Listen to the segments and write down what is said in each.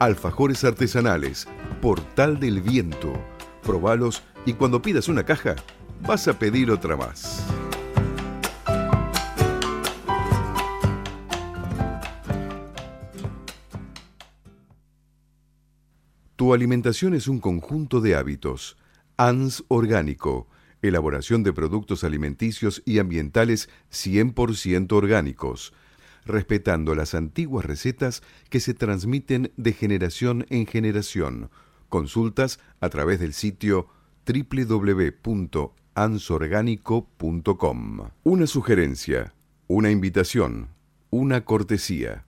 Alfajores artesanales, Portal del Viento. Probalos y cuando pidas una caja, vas a pedir otra más. Tu alimentación es un conjunto de hábitos. ANS Orgánico, elaboración de productos alimenticios y ambientales 100% orgánicos, respetando las antiguas recetas que se transmiten de generación en generación. Consultas a través del sitio www.ansorgánico.com. Una sugerencia, una invitación, una cortesía.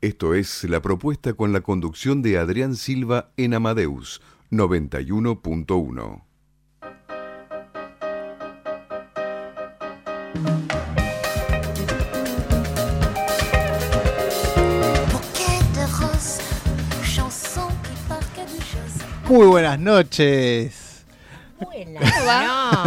Esto es la propuesta con la conducción de Adrián Silva en Amadeus 91.1. Muy buenas noches.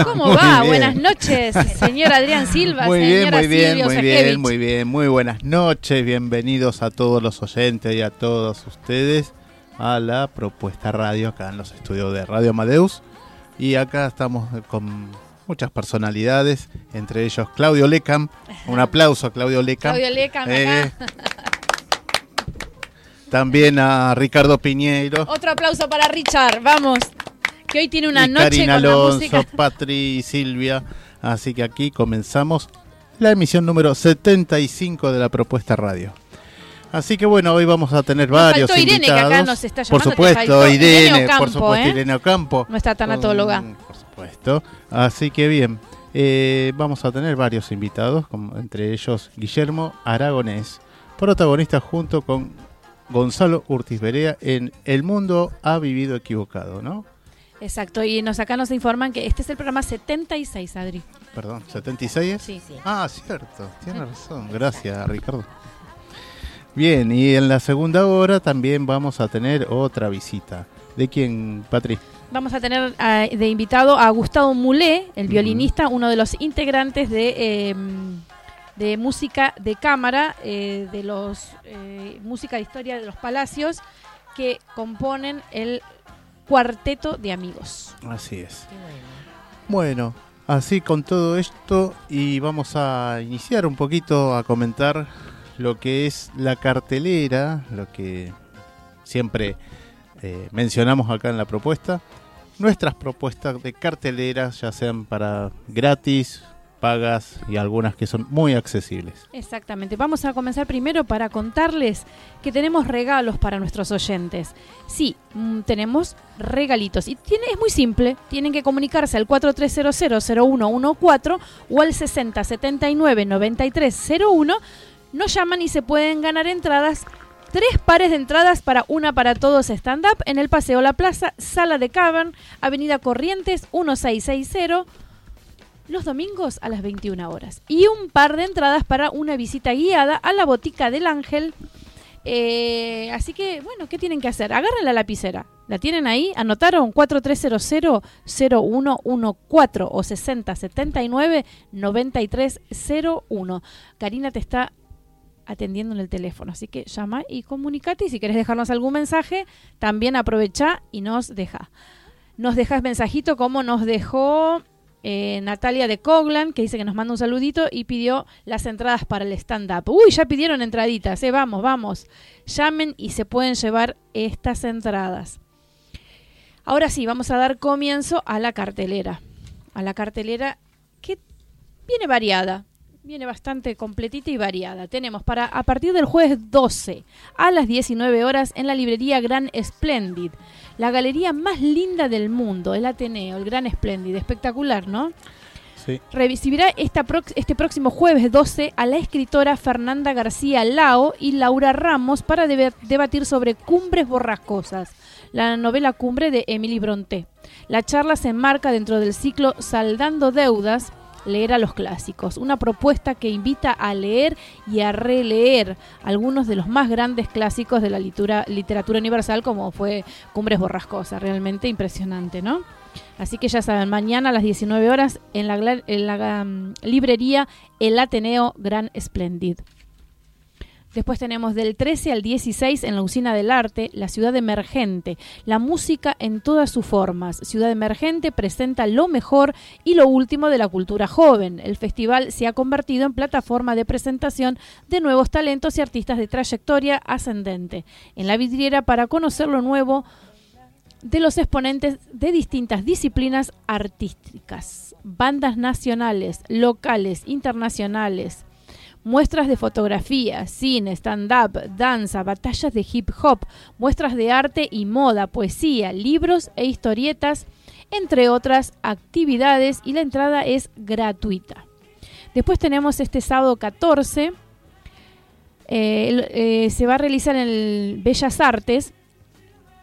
¿Cómo va? Buenas noches, señor Adrián Silva. Muy bien, muy bien, Silvio muy Sajevich. bien, muy bien. Muy buenas noches. Bienvenidos a todos los oyentes y a todos ustedes a la propuesta radio acá en los estudios de Radio Amadeus. Y acá estamos con muchas personalidades, entre ellos Claudio Lecam. Un aplauso a Claudio Lecam. Claudio Lecam acá. Eh, También a Ricardo Piñeiro. Otro aplauso para Richard, vamos. Que hoy tiene una y noche Karina con la Alonso, música. Patri y Silvia. Así que aquí comenzamos la emisión número 75 de la propuesta radio. Así que bueno, hoy vamos a tener varios faltó Irene, que invitados. acá nos está por llamando, te supuesto, Irene, Irene Ocampo, por supuesto, ¿eh? Irene Ocampo. Nuestra tanatóloga. Por supuesto. Así que bien, eh, vamos a tener varios invitados, como entre ellos Guillermo Aragonés, protagonista junto con Gonzalo Urtiz Berea en El mundo ha vivido equivocado, ¿no? Exacto, y nos acá nos informan que este es el programa 76, Adri. Perdón, ¿76 es? Sí. Ah, cierto, tiene razón. Gracias, Ricardo. Bien, y en la segunda hora también vamos a tener otra visita. ¿De quién, Patri? Vamos a tener ah, de invitado a Gustavo Mulé, el violinista, uno de los integrantes de, eh, de música de cámara, eh, de los eh, música de historia de los palacios, que componen el cuarteto de amigos. Así es. Bueno, así con todo esto y vamos a iniciar un poquito a comentar lo que es la cartelera, lo que siempre eh, mencionamos acá en la propuesta. Nuestras propuestas de carteleras, ya sean para gratis, pagas y algunas que son muy accesibles. Exactamente. Vamos a comenzar primero para contarles que tenemos regalos para nuestros oyentes. Sí, mm, tenemos regalitos. Y tiene, es muy simple. Tienen que comunicarse al 4300-0114 o al 6079-9301. Nos llaman y se pueden ganar entradas. Tres pares de entradas para una para todos stand-up en el Paseo La Plaza, Sala de Cavern, Avenida Corrientes 1660 los domingos a las 21 horas. Y un par de entradas para una visita guiada a la Botica del Ángel. Eh, así que, bueno, ¿qué tienen que hacer? Agarren la lapicera. ¿La tienen ahí? ¿Anotaron? 4300-0114 o 6079-9301. Karina te está atendiendo en el teléfono, así que llama y comunicate. Y si querés dejarnos algún mensaje, también aprovecha y nos deja. Nos dejas mensajito como nos dejó eh, Natalia de Coglan, que dice que nos manda un saludito y pidió las entradas para el stand-up. Uy, ya pidieron entraditas, eh, vamos, vamos. Llamen y se pueden llevar estas entradas. Ahora sí, vamos a dar comienzo a la cartelera. A la cartelera que viene variada. Viene bastante completita y variada. Tenemos para a partir del jueves 12 a las 19 horas en la librería Gran Splendid. La galería más linda del mundo, el Ateneo, el Gran Splendid. Espectacular, ¿no? Sí. recibirá esta este próximo jueves 12 a la escritora Fernanda García Lao y Laura Ramos para debatir sobre Cumbres Borrascosas, la novela cumbre de Emily Bronté. La charla se enmarca dentro del ciclo Saldando Deudas, leer a los clásicos, una propuesta que invita a leer y a releer algunos de los más grandes clásicos de la literatura universal como fue Cumbres Borrascosas, realmente impresionante, ¿no? Así que ya saben, mañana a las 19 horas en la, en la um, librería El Ateneo Gran Splendid. Después tenemos del 13 al 16 en la Usina del Arte, la Ciudad Emergente, la música en todas sus formas. Ciudad Emergente presenta lo mejor y lo último de la cultura joven. El festival se ha convertido en plataforma de presentación de nuevos talentos y artistas de trayectoria ascendente. En la vidriera para conocer lo nuevo de los exponentes de distintas disciplinas artísticas, bandas nacionales, locales, internacionales, muestras de fotografía, cine, stand-up, danza, batallas de hip hop, muestras de arte y moda, poesía, libros e historietas, entre otras actividades y la entrada es gratuita. Después tenemos este sábado 14, eh, eh, se va a realizar en el Bellas Artes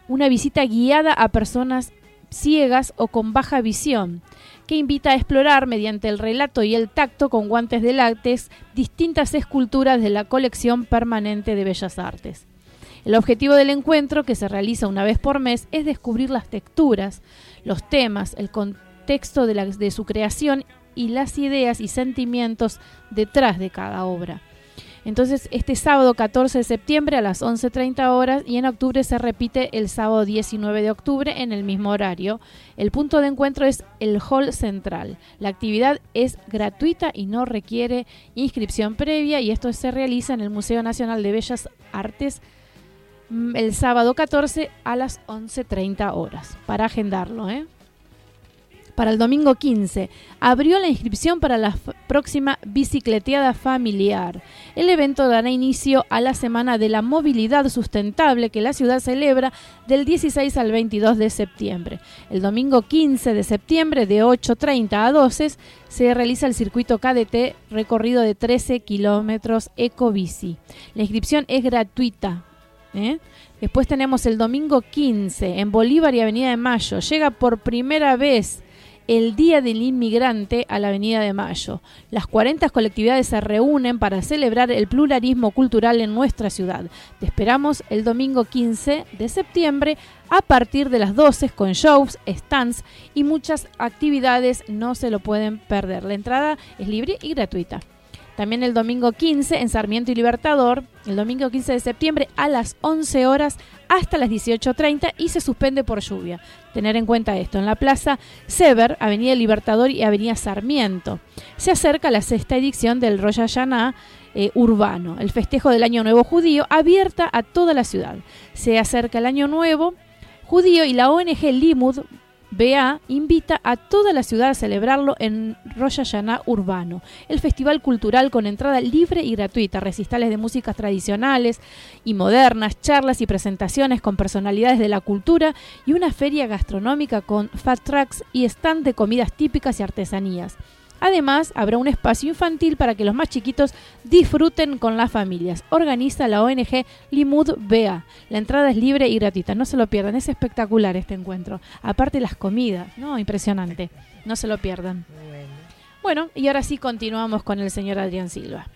una visita guiada a personas ciegas o con baja visión, que invita a explorar mediante el relato y el tacto con guantes de látex distintas esculturas de la colección permanente de Bellas Artes. El objetivo del encuentro, que se realiza una vez por mes, es descubrir las texturas, los temas, el contexto de, de su creación y las ideas y sentimientos detrás de cada obra. Entonces, este sábado 14 de septiembre a las 11.30 horas y en octubre se repite el sábado 19 de octubre en el mismo horario. El punto de encuentro es el Hall Central. La actividad es gratuita y no requiere inscripción previa y esto se realiza en el Museo Nacional de Bellas Artes mm, el sábado 14 a las 11.30 horas. Para agendarlo, ¿eh? Para el domingo 15 abrió la inscripción para la próxima bicicleteada familiar. El evento dará inicio a la Semana de la Movilidad Sustentable que la ciudad celebra del 16 al 22 de septiembre. El domingo 15 de septiembre de 8.30 a 12 se realiza el circuito KDT recorrido de 13 kilómetros Ecobici. La inscripción es gratuita. ¿eh? Después tenemos el domingo 15 en Bolívar y Avenida de Mayo. Llega por primera vez el Día del Inmigrante a la Avenida de Mayo. Las 40 colectividades se reúnen para celebrar el pluralismo cultural en nuestra ciudad. Te esperamos el domingo 15 de septiembre a partir de las 12 con shows, stands y muchas actividades. No se lo pueden perder. La entrada es libre y gratuita. También el domingo 15 en Sarmiento y Libertador, el domingo 15 de septiembre a las 11 horas hasta las 18.30 y se suspende por lluvia. Tener en cuenta esto. En la plaza Sever, Avenida Libertador y Avenida Sarmiento. Se acerca la sexta edición del Rosh Hashanah eh, urbano, el festejo del Año Nuevo Judío, abierta a toda la ciudad. Se acerca el Año Nuevo Judío y la ONG Limud BA invita a toda la ciudad a celebrarlo en Rosh Hashanah Urbano, el festival cultural con entrada libre y gratuita, recitales de músicas tradicionales y modernas, charlas y presentaciones con personalidades de la cultura y una feria gastronómica con fat trucks y stand de comidas típicas y artesanías. Además, habrá un espacio infantil para que los más chiquitos disfruten con las familias. Organiza la ONG Limud BA. La entrada es libre y gratuita. No se lo pierdan. Es espectacular este encuentro. Aparte las comidas, ¿no? Impresionante. No se lo pierdan. Bueno, y ahora sí continuamos con el señor Adrián Silva.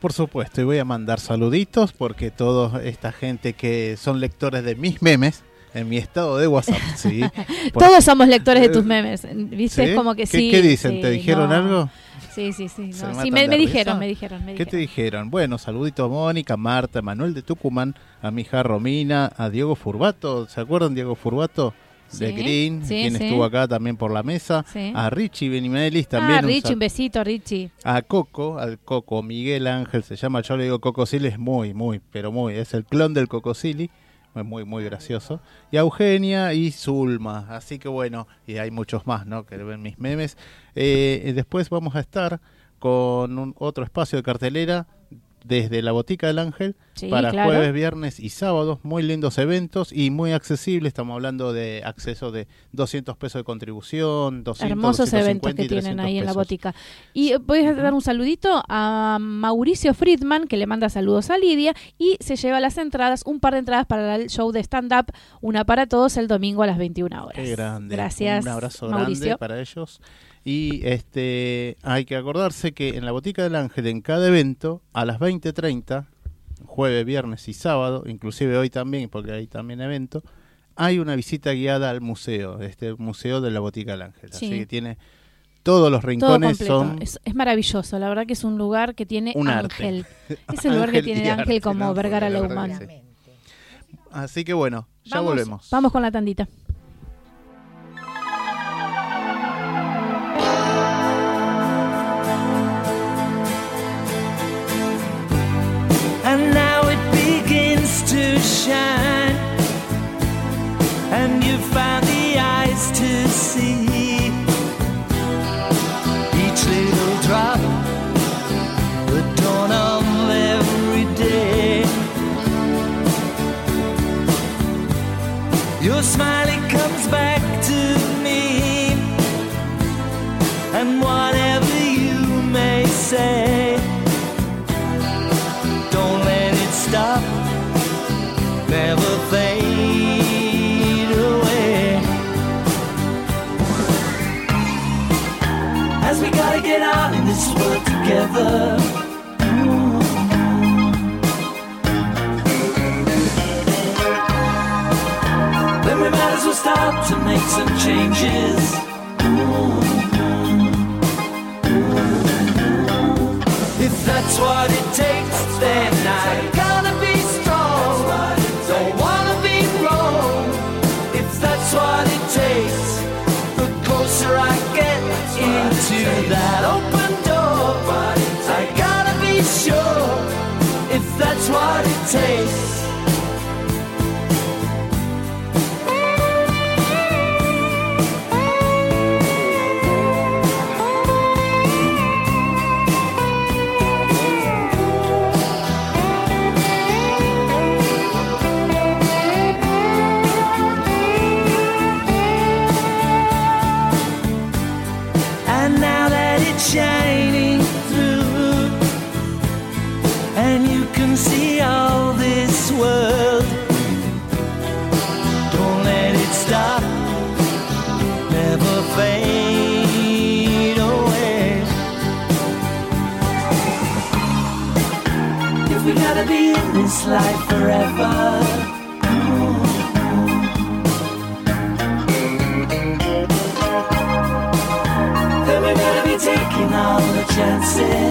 Por supuesto, y voy a mandar saluditos porque toda esta gente que son lectores de mis memes en mi estado de WhatsApp, ¿sí? Por- Todos somos lectores de tus memes. ¿Viste? ¿Sí? Es como que ¿Qué- sí. qué dicen? sí, ¿Te dijeron no. algo? Sí, sí, sí. No. Sí, me, dijeron, me dijeron, me ¿Qué te dijeron. Bueno, saluditos a Mónica, Marta, Manuel de Tucumán, a mi hija Romina, a Diego Furbato, ¿se acuerdan Diego Furbato? De Sí, Green, sí, quien sí. estuvo acá también por la mesa, a Richie Benimelis también, Ah, Richie, un besito, Richie. a Coco, al Coco, Miguel Ángel se llama, yo le digo Coco Silly, es muy, muy, pero muy, es el clon del Coco Silly, es muy, muy gracioso, y a Eugenia y Zulma, así que bueno, y hay muchos más, ¿no?, que ven mis memes. Eh, después vamos a estar con un, otro espacio de cartelera desde la Botica del Ángel Sí, para claro. jueves, viernes y sábados. Muy lindos eventos y muy accesibles. Estamos hablando de acceso de 200 pesos de contribución, 200, Hermosos 250 eventos que tienen 300 ahí en la botica. Y eh, voy a dar un saludito a Mauricio Friedman, que le manda saludos a Lidia, y se lleva las entradas, un par de entradas para el show de stand-up, una para todos el domingo a las 21 horas. Qué grande. Gracias, Un abrazo Mauricio. grande para ellos. Y este hay que acordarse que en la Botica del Ángel, en cada evento, a las 20.30, jueves, viernes y sábado, inclusive hoy también, porque hay también evento, hay una visita guiada al museo, este museo de la Botica del Ángel. Sí. Así que tiene todos los rincones son Es, es maravilloso, la verdad que es un lugar que tiene Un arte. ángel. Es el lugar que tiene y ángel arte, como. Vergara Leumann. sí. Así que bueno, ya Vamos- volvemos. Vamos con la tandita. To shine. And you found the eyes to see each little drop, the dawn of every day. Your smile it comes back to me, and whatever If that's what it takes, then I taste. Life forever. Then we gotta be taking all the chances.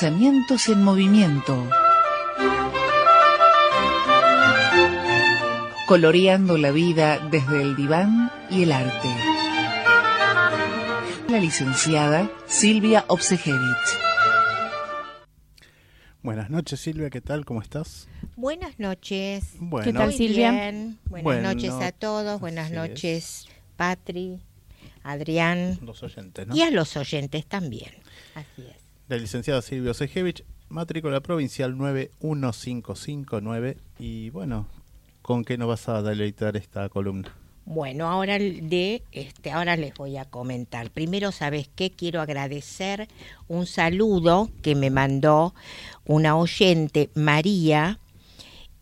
Pensamientos en movimiento. Coloreando la vida desde el diván y el arte. la licenciada Silvia Obsejevich. Buenas noches, Silvia, ¿qué tal? ¿Cómo estás? Buenas noches. Bueno, ¿Qué tal, Silvia? bien. Buenas Bueno, noches a todos. Buenas noches, Patri, Adrián los oyentes, ¿no? y a los oyentes también. Así es. La licenciada Silvia Osejevich, matrícula provincial 91559. Y bueno, ¿con qué nos vas a deleitar esta columna? Bueno, ahora de este, ahora les voy a comentar. Primero, ¿sabes qué? Quiero agradecer un saludo que me mandó una oyente, María,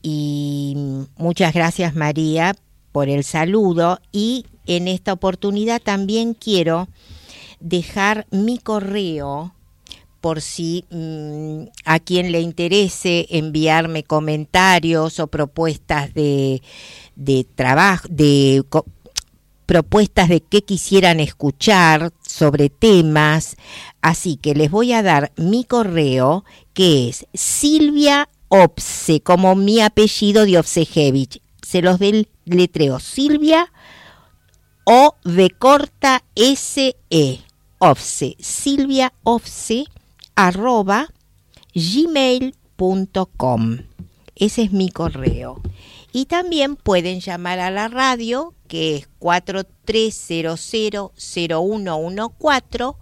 y muchas gracias María por el saludo y en esta oportunidad también quiero dejar mi correo por si mm, a quien le interese enviarme comentarios o propuestas de, de trabajo, de propuestas de qué quisieran escuchar sobre temas. Así que les voy a dar mi correo que es Silvia Opse, como mi apellido de Obsejevich. Se los del letreo Silvia O de corta S E. Ofse, Silvia Ofse, arroba gmail.com. Ese es mi correo. Y también pueden llamar a la radio, que es 4300-0114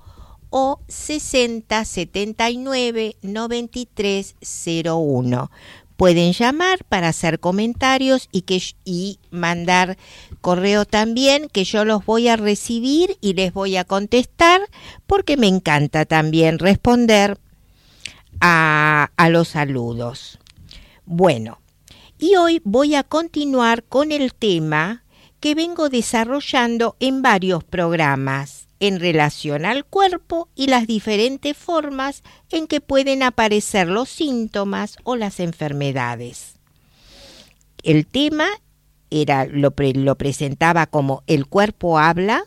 o 6079-9301. Pueden llamar para hacer comentarios y, que, y mandar correo también, que yo los voy a recibir y les voy a contestar, porque me encanta también responder a, a los saludos. Bueno, y hoy voy a continuar con el tema que vengo desarrollando en varios programas en relación al cuerpo y las diferentes formas en que pueden aparecer los síntomas o las enfermedades. El tema era lo, lo presentaba como el cuerpo habla,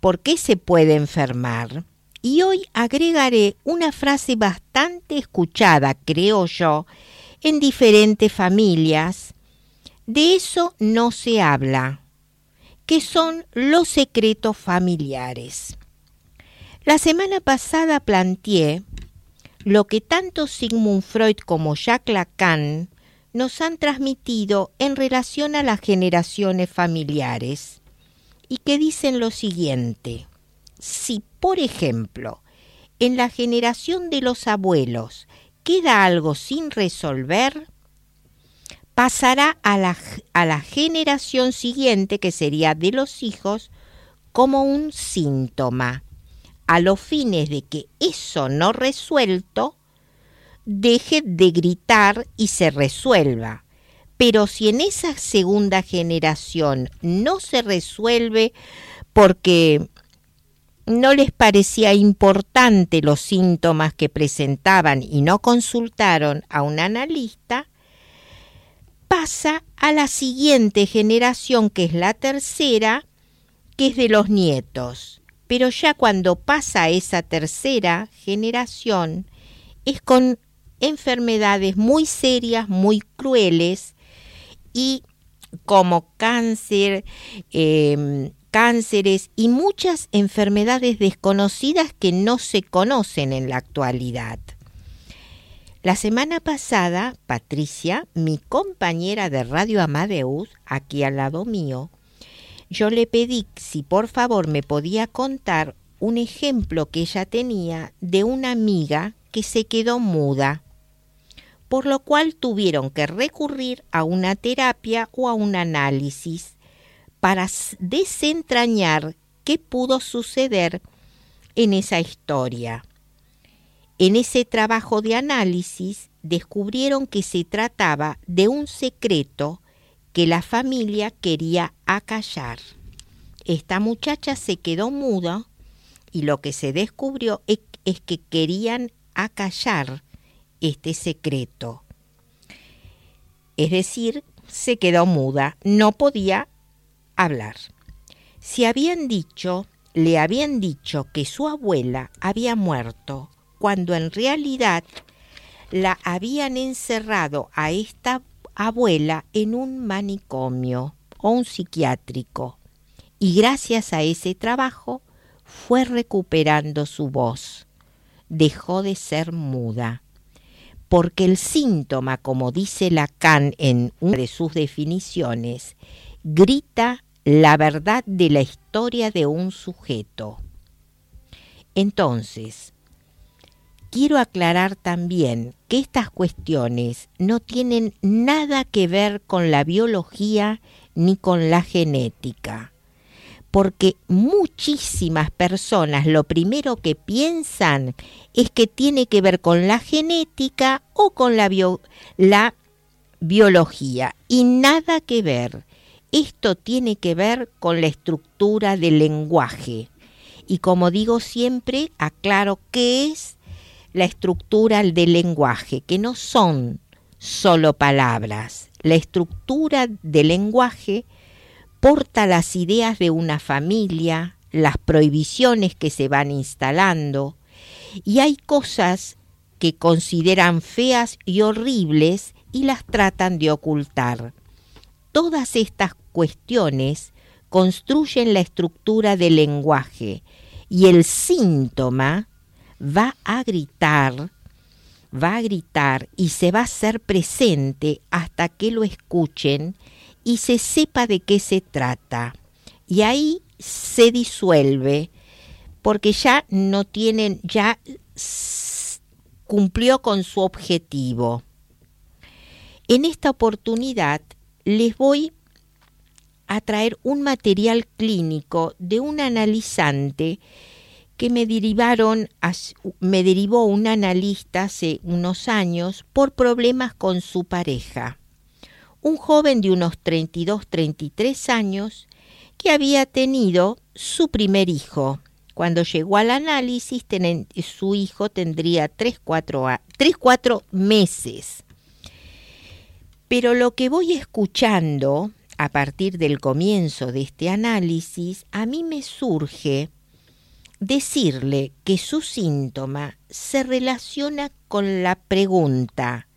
¿por qué se puede enfermar? Y hoy agregaré una frase bastante escuchada, creo yo, en diferentes familias. De eso no se habla, que son los secretos familiares. La semana pasada planteé lo que tanto Sigmund Freud como Jacques Lacan nos han transmitido en relación a las generaciones familiares y que dicen lo siguiente. Si, por ejemplo, en la generación de los abuelos queda algo sin resolver, pasará a la, a la generación siguiente, que sería de los hijos, como un síntoma, a los fines de que eso no resuelto deje de gritar y se resuelva. Pero si en esa segunda generación no se resuelve porque no les parecía importante los síntomas que presentaban y no consultaron a un analista, pasa a la siguiente generación, que es la tercera, que es de los nietos. Pero ya cuando pasa esa tercera generación, es con enfermedades muy serias, muy crueles, y como cáncer, eh, cánceres y muchas enfermedades desconocidas que no se conocen en la actualidad. La semana pasada, Patricia, mi compañera de Radio Amadeus, aquí al lado mío, yo le pedí si por favor me podía contar un ejemplo que ella tenía de una amiga que se quedó muda, por lo cual tuvieron que recurrir a una terapia o a un análisis para desentrañar qué pudo suceder en esa historia. En ese trabajo de análisis descubrieron que se trataba de un secreto que la familia quería acallar. Esta muchacha se quedó muda y lo que se descubrió es, que querían acallar este secreto. Es decir, se quedó muda, no podía hablar. Si habían dicho, le habían dicho que su abuela había muerto cuando en realidad la habían encerrado a esta abuela en un manicomio o un psiquiátrico. Y gracias a ese trabajo fue recuperando su voz. Dejó de ser muda. Porque el síntoma, como dice Lacan en una de sus definiciones, grita la verdad de la historia de un sujeto. Entonces, quiero aclarar también que estas cuestiones no tienen nada que ver con la biología ni con la genética, porque muchísimas personas lo primero que piensan es que tiene que ver con la genética o con la, bio- la biología y nada que ver. Esto tiene que ver con la estructura del lenguaje. Y como digo siempre, aclaro qué es la estructura del lenguaje, que no son solo palabras. La estructura del lenguaje porta las ideas de una familia, las prohibiciones que se van instalando, y hay cosas que consideran feas y horribles y las tratan de ocultar. Todas estas cuestiones construyen la estructura del lenguaje y el síntoma va a gritar, va a gritar y se va a hacer presente hasta que lo escuchen y se sepa de qué se trata. Y ahí se disuelve porque ya no tienen, ya cumplió con su objetivo. En esta oportunidad les voy a traer un material clínico de un analizante que me derivaron, me derivó un analista hace unos años por problemas con su pareja. Un joven de unos 32, 33 años que había tenido su primer hijo. Cuando llegó al análisis, su hijo tendría 3, 4, 3, 4 meses. Pero lo que voy escuchando a partir del comienzo de este análisis, a mí me surge decirle que su síntoma se relaciona con la pregunta,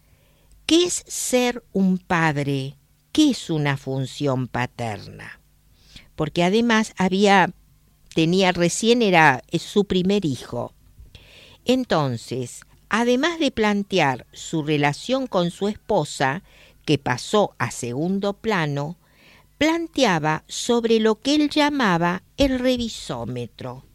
¿qué es ser un padre? ¿Qué es una función paterna? Porque además había, tenía recién era su primer hijo. Entonces, además de plantear su relación con su esposa, que pasó a segundo plano, planteaba sobre lo que él llamaba el revisómetro.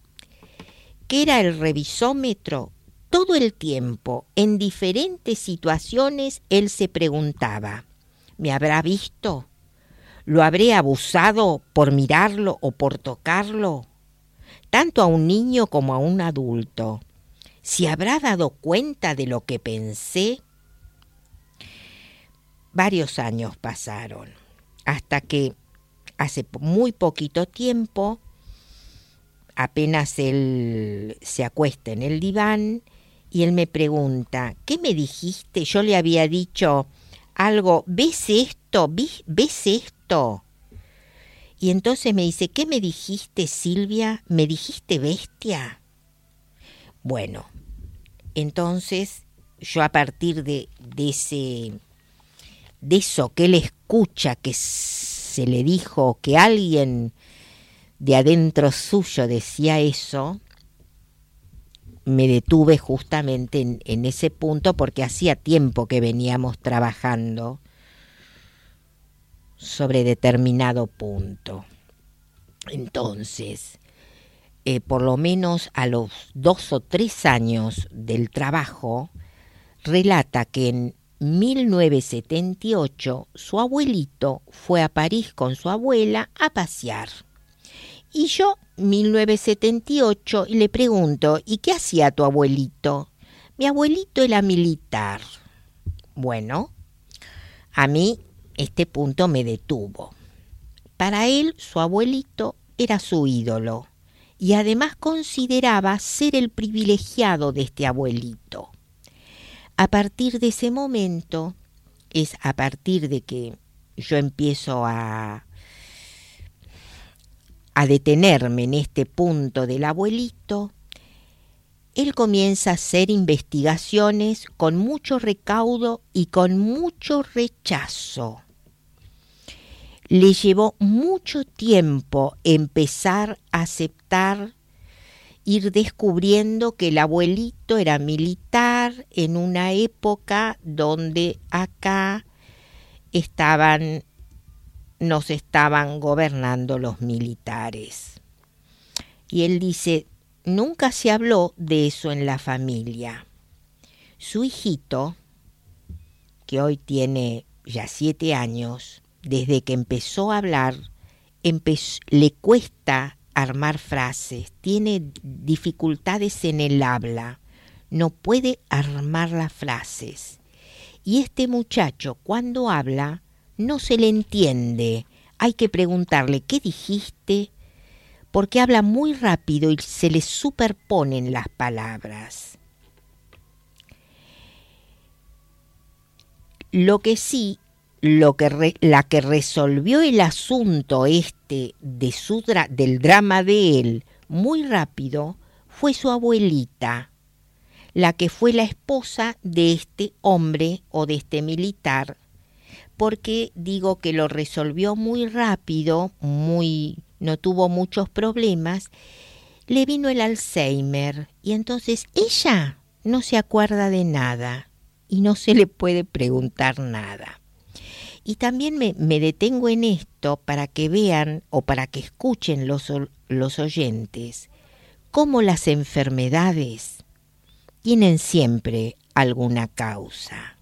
¿Qué era el revisómetro? Todo el tiempo, en diferentes situaciones, él se preguntaba, ¿me habrá visto? ¿Lo habré abusado por mirarlo o por tocarlo? Tanto a un niño como a un adulto. ¿Se habrá dado cuenta de lo que pensé? Varios años pasaron, hasta que hace muy poquito tiempo, apenas él se acuesta en el diván y él me pregunta, ¿qué me dijiste? Yo le había dicho algo, ¿ves esto? ¿Ves esto? Y entonces me dice, ¿qué me dijiste, Silvia? ¿Me dijiste bestia? Bueno, entonces yo a partir de, de ese de eso que él escucha que se le dijo que alguien de adentro suyo decía eso, me detuve justamente en, ese punto porque hacía tiempo que veníamos trabajando sobre determinado punto. Entonces, eh, por lo menos a los dos o tres años del trabajo, relata que en 1978 su abuelito fue a París con su abuela a pasear. Y yo, 1978, le pregunto, ¿y qué hacía tu abuelito? Mi abuelito era militar. Bueno, a mí este punto me detuvo. Para él, su abuelito era su ídolo y además consideraba ser el privilegiado de este abuelito. A partir de ese momento, es a partir de que yo empiezo a, a detenerme en este punto del abuelito, él comienza a hacer investigaciones con mucho recaudo y con mucho rechazo. Le llevó mucho tiempo empezar a aceptar ir descubriendo que el abuelito era militar en una época donde acá estaban nos estaban gobernando los militares. Y él dice, nunca se habló de eso en la familia. Su hijito, que hoy tiene ya siete años, desde que empezó a hablar, le cuesta armar frases, tiene dificultades en el habla, no puede armar las frases. Y este muchacho cuando habla no se le entiende. Hay que preguntarle, ¿qué dijiste? Porque habla muy rápido y se le superponen las palabras. Lo que sí, lo que la que resolvió el asunto este de su dra- del drama de él muy rápido fue su abuelita, la que fue la esposa de este hombre o de este militar, porque digo que lo resolvió muy rápido, muy no tuvo muchos problemas, le vino el Alzheimer y entonces ella no se acuerda de nada y no se le puede preguntar nada. Y también me, detengo en esto para que vean o para que escuchen los, los oyentes cómo las enfermedades tienen siempre alguna causa.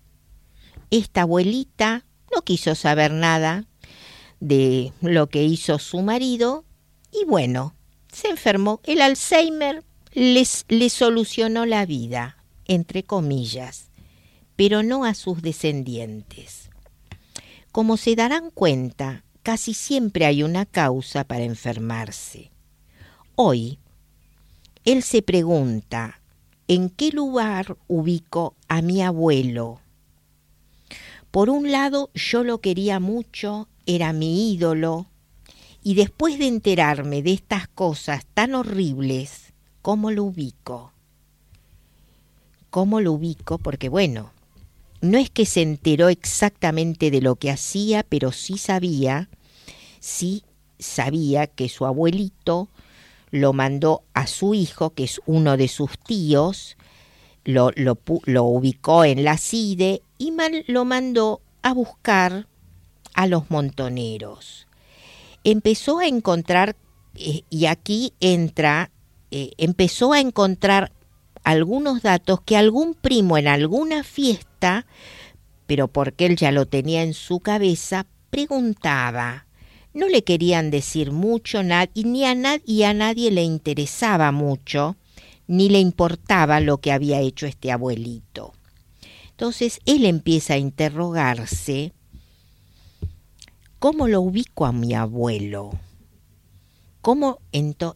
Esta abuelita no quiso saber nada de lo que hizo su marido y bueno, se enfermó. El Alzheimer le solucionó la vida, entre comillas, pero no a sus descendientes. Como se darán cuenta, casi siempre hay una causa para enfermarse. Hoy, él se pregunta, ¿en qué lugar ubico a mi abuelo? Por un lado, yo lo quería mucho, era mi ídolo, y después de enterarme de estas cosas tan horribles, ¿cómo lo ubico? ¿Cómo lo ubico? Porque bueno, no es que se enteró exactamente de lo que hacía, pero sí sabía, sí sabía que su abuelito lo mandó a su hijo, que es uno de sus tíos, lo, lo, ubicó en la CIDE y man- lo mandó a buscar a los montoneros. Empezó a encontrar, eh, y aquí entra, eh, empezó a encontrar algunos datos que algún primo en alguna fiesta, pero porque él ya lo tenía en su cabeza, preguntaba. No le querían decir mucho y ni a, y a nadie le interesaba mucho, ni le importaba lo que había hecho este abuelito. Entonces él empieza a interrogarse, ¿cómo lo ubico a mi abuelo? ¿Cómo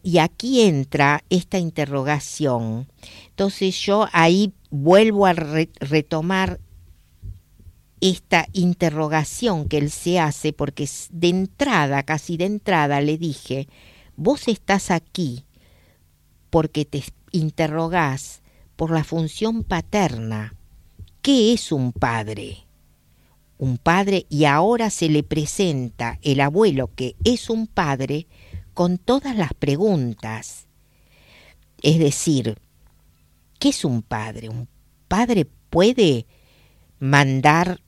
y aquí entra esta interrogación. Entonces yo ahí vuelvo a re- retomar esta interrogación que él se hace, porque de entrada, casi de entrada, le dije, vos estás aquí porque te interrogás por la función paterna. ¿Qué es un padre? Un padre y ahora se le presenta el abuelo que es un padre con todas las preguntas. Es decir, ¿qué es un padre? ¿Un padre puede mandar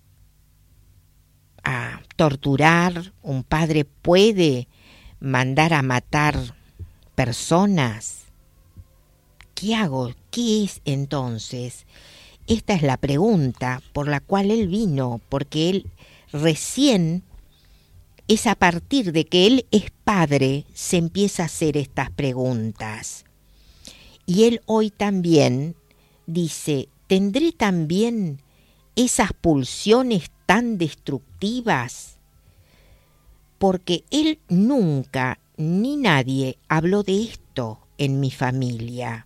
a torturar? ¿Un padre puede mandar a matar personas? ¿Qué hago? ¿Qué es entonces? Esta es la pregunta por la cual él vino, porque él recién es a partir de que él es padre se empieza a hacer estas preguntas. Y él hoy también dice, ¿tendré también esas pulsiones tan destructivas? Porque él nunca ni nadie habló de esto en mi familia.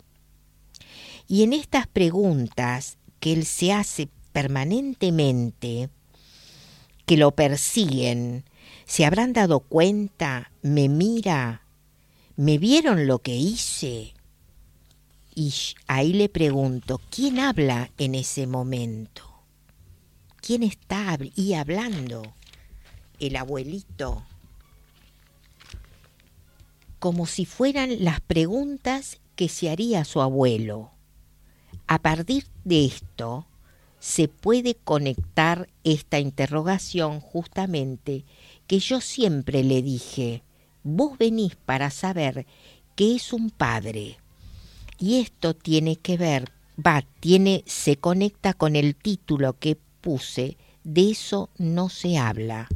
Y en estas preguntas que él se hace permanentemente, que lo persiguen, ¿se habrán dado cuenta? ¿Me mira? ¿Me vieron lo que hice? Y ahí le pregunto, ¿quién habla en ese momento? ¿Quién está y hablando? El abuelito. Como si fueran las preguntas que se haría su abuelo. A partir de esto, se puede conectar esta interrogación justamente que yo siempre le dije, vos venís para saber qué es un padre. Y esto tiene que ver, va, tiene, se conecta con el título que puse, de eso no se habla.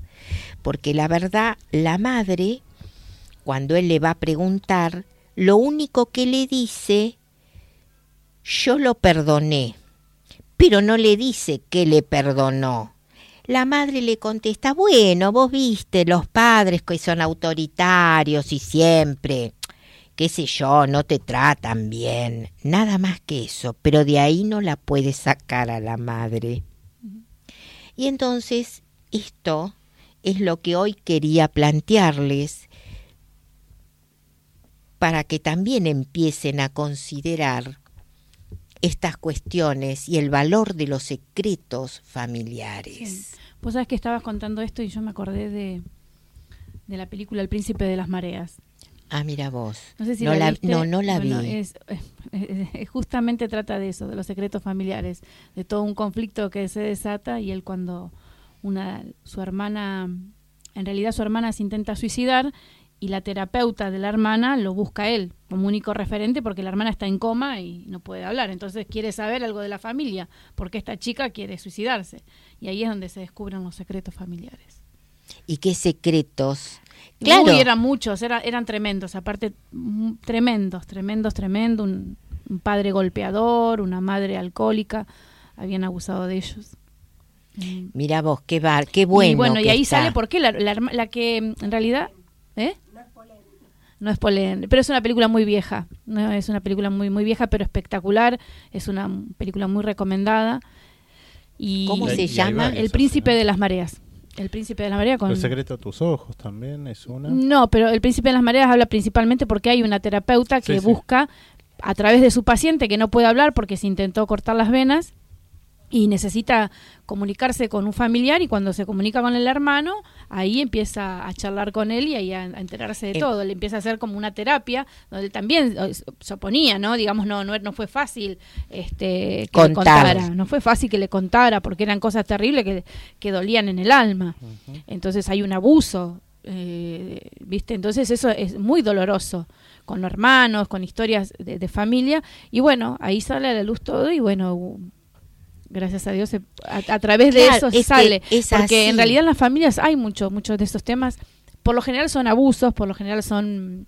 Porque la verdad, la madre, cuando él le va a preguntar, lo único que le dice, yo lo perdoné, pero no le dice que le perdonó. La madre le contesta, bueno, vos viste los padres que son autoritarios y siempre, qué sé yo, no te tratan bien, nada más que eso, pero de ahí no la puede sacar a la madre. Y entonces esto es lo que hoy quería plantearles para que también empiecen a considerar estas cuestiones y el valor de los secretos familiares. Sí. Vos sabés que estabas contando esto y yo me acordé de, de la película El Príncipe de las Mareas. Ah, mira vos. No sé si no, la, la, no, no la Bueno, vi. es- justamente trata de eso, de los secretos familiares, de todo un conflicto que se desata y él cuando una su hermana, en realidad su hermana se intenta suicidar y la terapeuta de la hermana lo busca a él como único referente porque la hermana está en coma y no puede hablar, entonces quiere saber algo de la familia, porque esta chica quiere suicidarse y ahí es donde se descubren los secretos familiares. ¿Y qué secretos? Claro. Uy, eran muchos, era- eran tremendos, aparte mm, tremendos, tremendos, tremendo. Un, un padre golpeador, una madre alcohólica, habían abusado de ellos. Mira vos, qué bar, qué bueno. y bueno, y ahí está. sale por qué la, la la que en realidad, ¿eh? No es polémica, pero es una película muy vieja. No es una película muy muy vieja, pero espectacular. Es una película muy recomendada. Y ¿Cómo se y llama? El príncipe de las mareas. El príncipe de las mareas con El secreto de tus ojos también es una. no, pero el príncipe de las mareas habla principalmente porque hay una terapeuta que Sí, sí. busca a través de su paciente que no puede hablar porque se intentó cortar las venas y necesita comunicarse con un familiar y cuando se comunica con el hermano, ahí empieza a charlar con él y ahí a, a enterarse de Em- todo. Le empieza a hacer como una terapia donde también eh, se oponía, ¿no? Digamos, no, no, no fue fácil este, que le Contar. contara. No fue fácil que le contara porque eran cosas terribles que, que dolían en el alma. Entonces hay un abuso, eh, ¿viste? Entonces eso es muy doloroso con los hermanos, con historias de, de familia. Y bueno, ahí sale a la luz todo y bueno, gracias a Dios a, a través de Claro, eso es sale. es porque así. en realidad en las familias hay mucho, muchos de estos temas. Por lo general son abusos, por lo general son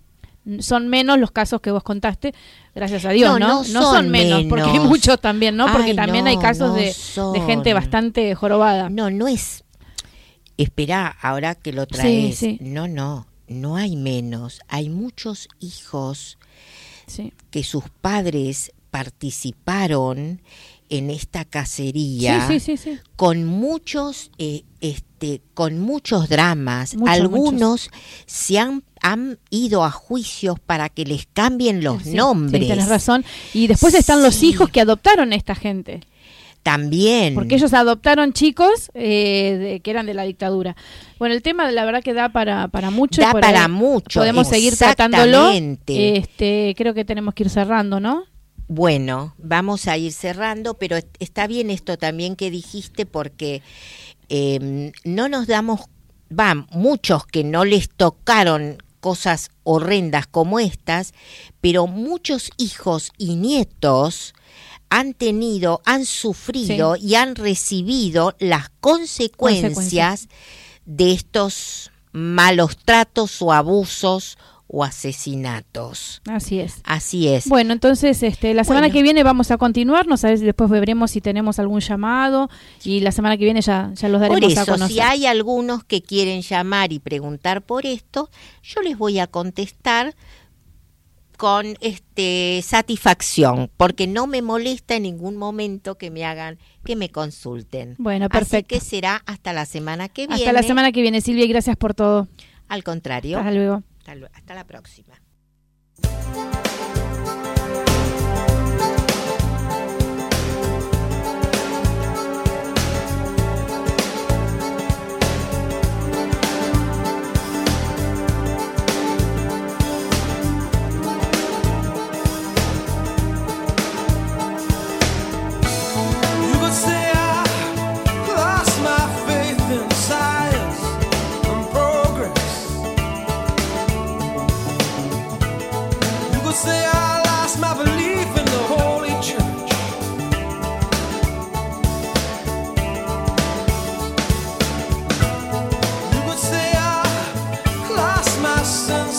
son menos los casos que vos contaste, gracias a Dios, No, ¿no? no son menos, porque hay muchos también, ¿no? Porque Ay, también no, hay casos de, de gente bastante jorobada. No, no es. Espera, ahora que lo traes. sí. No, no, no hay menos. Hay muchos hijos Sí. que sus padres participaron en esta cacería Sí, sí, sí, sí. con muchos eh, este con muchos dramas Muchos, algunos se han, han ido a juicios para que les cambien los nombres tenés razón. Y después están los hijos que adoptaron a esta gente. también Porque ellos adoptaron chicos eh, de- que eran de la dictadura. Bueno, el tema la verdad que da para, para mucho. Da para mucho, Podemos seguir tratándolo. Este, creo que tenemos que ir cerrando, ¿no? Bueno, vamos a ir cerrando, pero est- está bien esto también que dijiste porque eh, no nos damos, va, muchos que no les tocaron cosas horrendas como estas, pero muchos hijos y nietos han tenido, han sufrido y han recibido las consecuencias, Consecuencias. de estos malos tratos o abusos o asesinatos. Así es. Así es. Bueno, entonces este, la semana Bueno. que viene vamos a continuar, no sabes, después veremos si tenemos algún llamado y la semana que viene ya, ya los Por daremos a eso, conocer. si hay algunos que quieren llamar y preguntar por esto, yo les voy a contestar con este satisfacción, porque no me molesta en ningún momento que me hagan, que me consulten. Bueno, perfecto. Así que será hasta la semana que viene. Hasta la semana que viene, Silvia, y gracias por todo. Al contrario, Hasta luego. Hasta la próxima. coração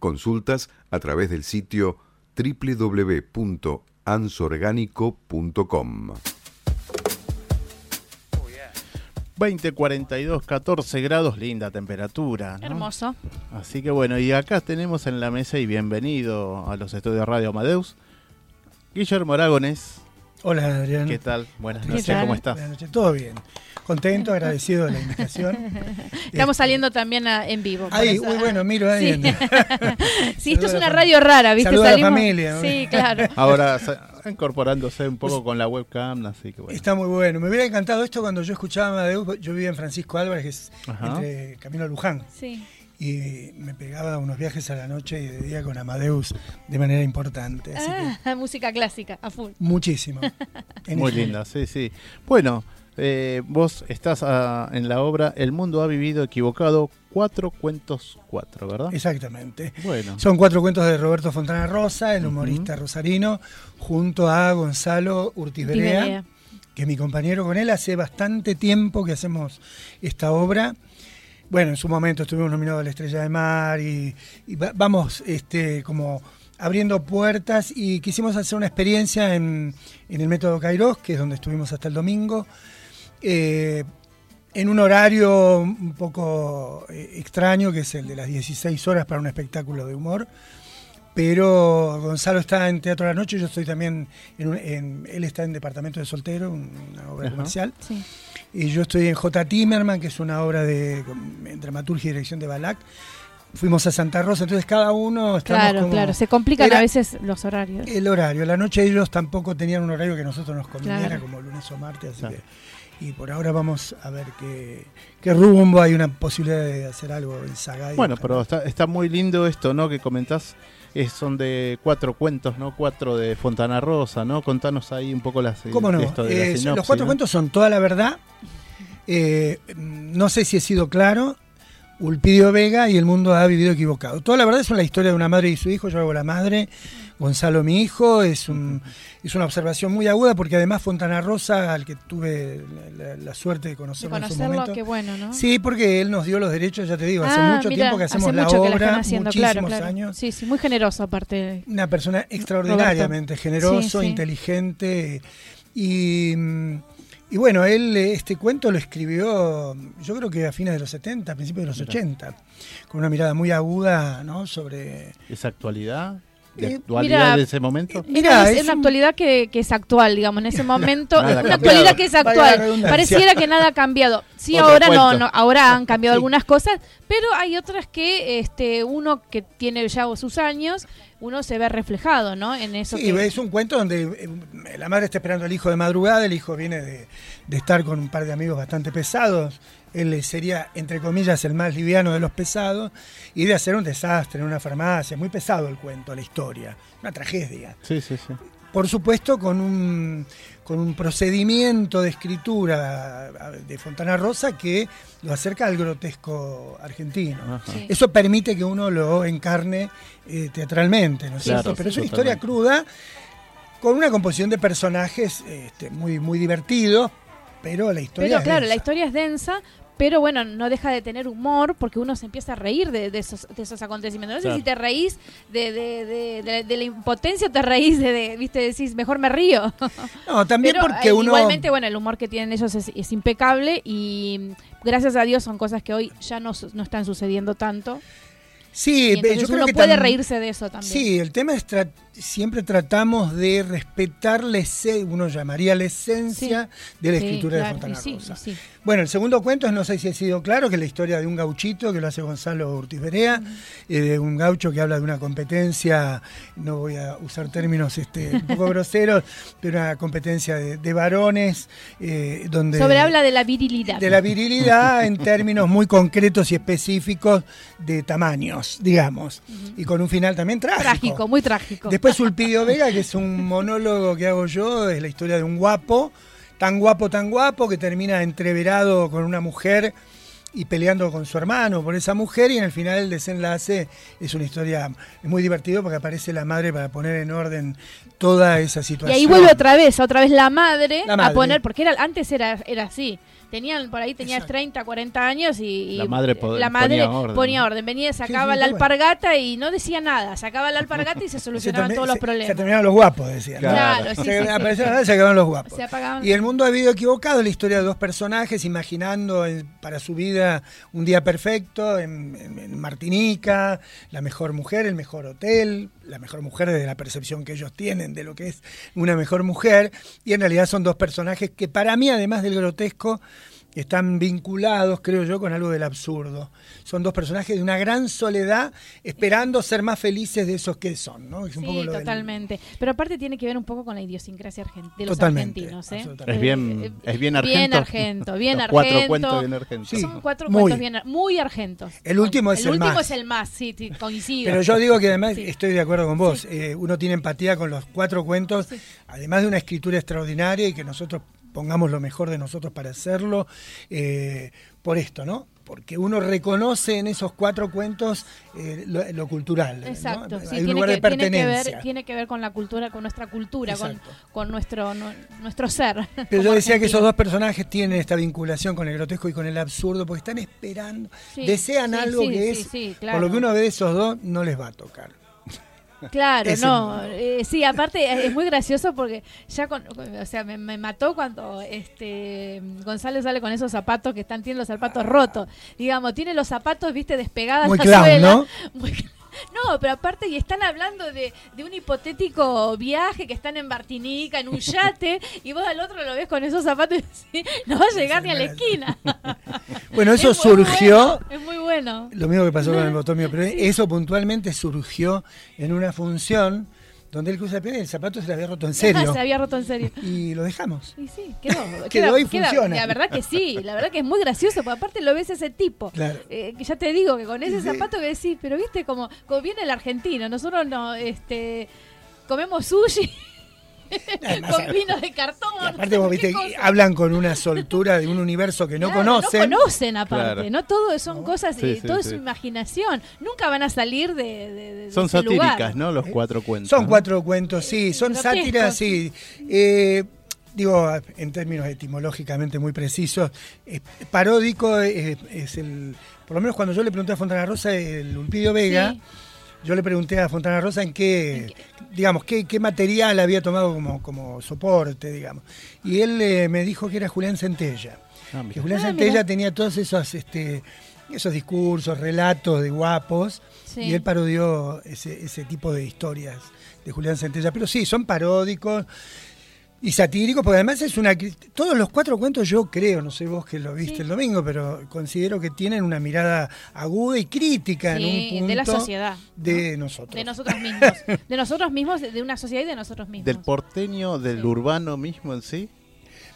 Consultas a través del sitio www.ansorgánico.com. 20, 42, 14 grados, linda temperatura. ¿no? Hermoso. Así que bueno, y acá tenemos en la mesa y bienvenido a los estudios de Radio Amadeus, Guillermo Aragones. Hola Adrián. ¿Qué tal? Buenas ¿Qué noches, tal? ¿cómo estás? Buenas noches. Todo bien. Contento, agradecido de la invitación. Estamos Este, saliendo también a- en vivo. Ahí, bueno, miro ahí. Sí. esto es una radio rara, ¿viste? Saluda a la familia, ¿no? Sí, claro. Ahora incorporándose un poco con la webcam, así que bueno. Está muy bueno. Me hubiera encantado esto cuando yo escuchaba a Amadeus. Yo vivía en Francisco Álvarez, que es Ajá. entre Camino a Luján. Sí. Y me pegaba unos viajes a la noche y de día con Amadeus de manera importante. Así que Ah, música clásica, a full. muchísimo. Muy linda, sí, sí. Bueno, eh, vos estás ah, en la obra El mundo ha vivido equivocado, cuatro cuentos cuatro, ¿verdad? Exactamente. Bueno, Son cuatro cuentos de Roberto Fontana Rosa, el humorista rosarino, junto a Gonzalo Urtiz Berea, que es mi compañero con él. Hace bastante tiempo que hacemos esta obra. Bueno, en su momento estuvimos nominados a la Estrella de Mar y, y va- vamos este, como abriendo puertas y quisimos hacer una experiencia en, en el método Kairos, que es donde estuvimos hasta el domingo, eh, en un horario un poco eh, extraño, que es el de las 16 horas para un espectáculo de humor. Pero Gonzalo está en Teatro de la Noche, yo estoy también, en, un- en- él está en Departamento de Soltero, una obra Ajá. comercial. Sí. Y yo estoy en J. Timerman, que es una obra de en dramaturgia y dirección de Balac. Fuimos a Santa Rosa, entonces cada uno estamos Claro, como- claro. Se complican Era- a veces los horarios. el horario. La noche ellos tampoco tenían un horario que nosotros nos conviniera, Claro. como lunes o martes, así Claro. que. Y por ahora vamos a ver qué, qué rumbo. Hay una posibilidad de hacer algo en Sagay. bueno, ojalá. pero está, está muy lindo esto, ¿no? Que comentás, es, son de cuatro cuentos, ¿no? Cuatro de Fontana Rosa, ¿no? Contanos ahí un poco las ¿Cómo no? esto de la Eh, sinopsis, los cuatro ¿no? cuentos son toda la verdad. Eh, no sé si he sido claro. Ulpidio Vega y El mundo ha vivido equivocado. Toda la verdad es una historia de una madre y su hijo. Yo hago la madre, Gonzalo mi hijo. Es, un, es una observación muy aguda porque además Fontana Rosa, al que tuve la, la- la suerte de De conocerlo en su momento. qué bueno, ¿no? Sí, porque él nos dio los derechos, ya te digo, hace Ah, mucho mira, tiempo que hacemos hace la mucho que la obra, están haciendo, muchísimos claro, claro. años. Sí, sí, muy generoso aparte. Una persona extraordinariamente generoso, Sí, sí. inteligente y, Y bueno, él este cuento lo escribió, yo creo que a fines de los 70, a principios de los 80, con una mirada muy aguda ¿no? sobre... ¿Esa actualidad? ¿De Eh, actualidad mira, de ese momento? Mira, es, es una un- actualidad que, que es actual, digamos, en ese momento, Nada una cambiado. actualidad que es actual. Pareciera que nada ha cambiado. Sí, Otro ahora no, cuento. no, ahora han cambiado Sí. algunas cosas, pero hay otras que este uno que tiene ya sus años, uno se ve reflejado, ¿no? En eso Sí, que es un cuento donde eh, la madre está esperando al hijo de madrugada, el hijo viene de, de estar con un par de amigos bastante pesados, él sería, entre comillas, el más liviano de los pesados, y de hacer un desastre en una farmacia, muy pesado el cuento, la historia, una tragedia. Sí, sí, sí. Por supuesto, con un, con un procedimiento de escritura a- de Fontana Rosa que lo acerca al grotesco argentino. Sí. Eso permite que uno lo encarne eh, teatralmente, ¿no es Claro, cierto? Pero es una historia cruda con una composición de personajes este, muy, muy divertidos, pero la historia Pero es claro, la historia es densa, pero bueno, no deja de tener humor porque uno se empieza a reír de, de esos, de esos acontecimientos. No sé si te reís de, de, de, de- de la impotencia o te reís de, de, viste, decís, mejor me río. No, también Pero porque eh, uno... igualmente, bueno, el humor que tienen ellos es, es impecable y mm, gracias a Dios son cosas que hoy ya no, su- no están sucediendo tanto. Sí, Y yo creo uno que puede tam- reírse de eso también. Sí, el tema es tra- siempre tratamos de respetar la uno llamaría la esencia de la Sí, escritura claro, de Fontana Rosa. sí. Bueno, el segundo cuento es, no sé si ha sido claro, que es la historia de un gauchito que lo hace Gonzalo Ortiz Berea, eh, de un gaucho que habla de una competencia, no voy a usar términos este, un poco groseros, pero una competencia de, de varones, eh, donde... Sobre habla de la virilidad. de la virilidad en términos muy concretos y específicos de tamaños, digamos, y con un final también trágico. trágico, muy trágico. Después Sulpidio Vega, que es un monólogo que hago yo, es la historia de un guapo, tan guapo, tan guapo, que termina entreverado con una mujer y peleando con su hermano por esa mujer y en el final el desenlace es una historia muy divertido porque aparece la madre para poner en orden toda esa Y situación. ahí vuelve otra vez, otra vez la madre, La madre. a poner, porque era antes era, era así. Tenían, por ahí tenías Exacto. 30, 40 años y, y La madre po- la madre ponía orden. ponía orden. Venía, sacaba sí, la alpargata y no decía nada. Sacaba la alpargata y se solucionaban todos los se- Se problemas. terminaban los guapos, decían. ¿no? Claro, Claro. sí, Se- sí, sí. aparecían la nada y se acababan los guapos. Se apagaban. Y el mundo ha habido equivocado, la historia de dos personajes imaginando en- para su vida un día perfecto en, en- en Martinica, la mejor mujer, el mejor hotel, la mejor mujer desde la percepción que ellos tienen de lo que es una mejor mujer. Y en realidad son dos personajes que para mí, además del grotesco, están vinculados, creo yo, con algo del absurdo. Son dos personajes de una gran soledad, esperando ser más felices de esos que son, ¿no? Es un Sí, poco lo del- totalmente. Pero aparte tiene que ver un poco con la idiosincrasia de los Totalmente, argentinos. ¿eh? absolutamente. Es bien, Eh, es bien argento. Bien argento, bien Los argento. Cuatro cuentos bien argentos. Sí. Son cuatro muy. cuentos bien, ar- muy argentos. El último es el último más. es el más, sí, sí, coincido. Pero yo digo que además Sí. estoy de acuerdo con vos. eh, uno tiene empatía con los cuatro cuentos, además de una escritura extraordinaria y que nosotros pongamos lo mejor de nosotros para hacerlo, eh, por esto, ¿no? Porque uno reconoce en esos cuatro cuentos eh, lo, lo cultural. ¿no? Exacto, sí, Hay un tiene, lugar que, de tiene, que pertenencia. ver, tiene que ver con la cultura, con nuestra cultura, con, Exacto. con nuestro, nu- nuestro ser. Pero yo decía que esos dos personajes tienen esta vinculación con el grotesco y con el absurdo, porque están esperando, Sí, desean sí, algo que es, sí, por claro. lo que uno ve de esos dos, no les va a tocar. Claro, Ese no. eh, sí, aparte es, es muy gracioso porque ya con, o sea, me, me mató cuando este Gonzalo sale con esos zapatos que están, tienen los zapatos rotos. Digamos, tiene los zapatos, viste, despegadas Muy la clown, suela. ¿no? Muy no, pero aparte, y están hablando de, de un hipotético viaje que están en Martinica, en un yate, y vos al otro lo ves con esos zapatos y decís, no va a llegar ni a la esquina. Bueno, eso Es surgió bueno, es muy bueno. Lo mismo que pasó con el botomio, pero eso puntualmente surgió en una función donde él cruza pierna y el zapato se le había roto en serio. Se había roto en serio. Y lo dejamos. Y sí, quedó. Quedó y funciona. La verdad que sí, la verdad que es muy gracioso, porque aparte lo ves ese tipo. Claro. Eh, que ya te digo que con ese Sí. zapato que decís, pero viste como, como viene el argentino, nosotros no, este, comemos sushi Además, con vino de cartón. Y aparte vos ¿qué viste, hablan con una soltura de un universo que no Claro, conocen. No conocen aparte, Claro. no todo son cosas, Sí, eh, sí, todo es su imaginación. Nunca van a salir de, de- de Son ese lugar. satíricas, ¿no? Los cuatro cuentos. Son ¿no? cuatro cuentos, sí, son sátiras, sí. Eh, digo, en términos etimológicamente muy precisos, eh, paródico es, es el, por lo menos cuando yo le pregunté a Fontana Rosa, el Ulpidio Vega, Sí. Yo le pregunté a Fontana Rosa en qué, digamos, qué, qué material había tomado como, como soporte, digamos. Y él eh, me dijo que era Julián Centella. Ah, que Julián Ah, Centella mira. tenía todos esos, este, esos discursos, relatos de guapos, Sí. y él parodió ese, ese tipo de historias de Julián Centella. Pero sí, son paródicos y satíricos, porque además es una... Todos los cuatro cuentos yo creo, no sé vos que lo viste Sí. el domingo, pero considero que tienen una mirada aguda y crítica en un Sí, punto de la sociedad. de nosotros. De nosotros mismos. De nosotros mismos, de una sociedad y de nosotros mismos. Del porteño, del Sí. urbano mismo en sí.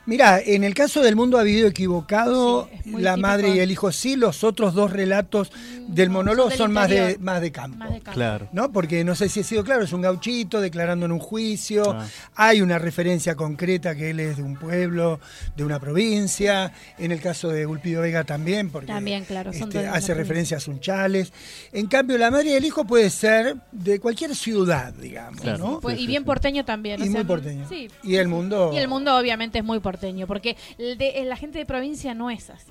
Mira, en el caso del mundo ha habido equivocado, Sí, la típico. madre y el hijo sí, los otros dos relatos del no, monólogo son más de más de campo. Más de campo. Claro. ¿No? Porque no sé si he sido claro, es un gauchito declarando en un juicio, Ah. hay una referencia concreta que él es de un pueblo, de una provincia, en el caso de Ulpido Vega también, porque También, claro, son este, hace referencia a Sunchales. En cambio, la madre y el hijo puede ser de cualquier ciudad, digamos, Claro. ¿no? Pues, y bien porteño también. o Y sea, muy porteño. Sí. Y el mundo... Y el mundo obviamente es muy porteño, porque el de, la gente de provincia no es así.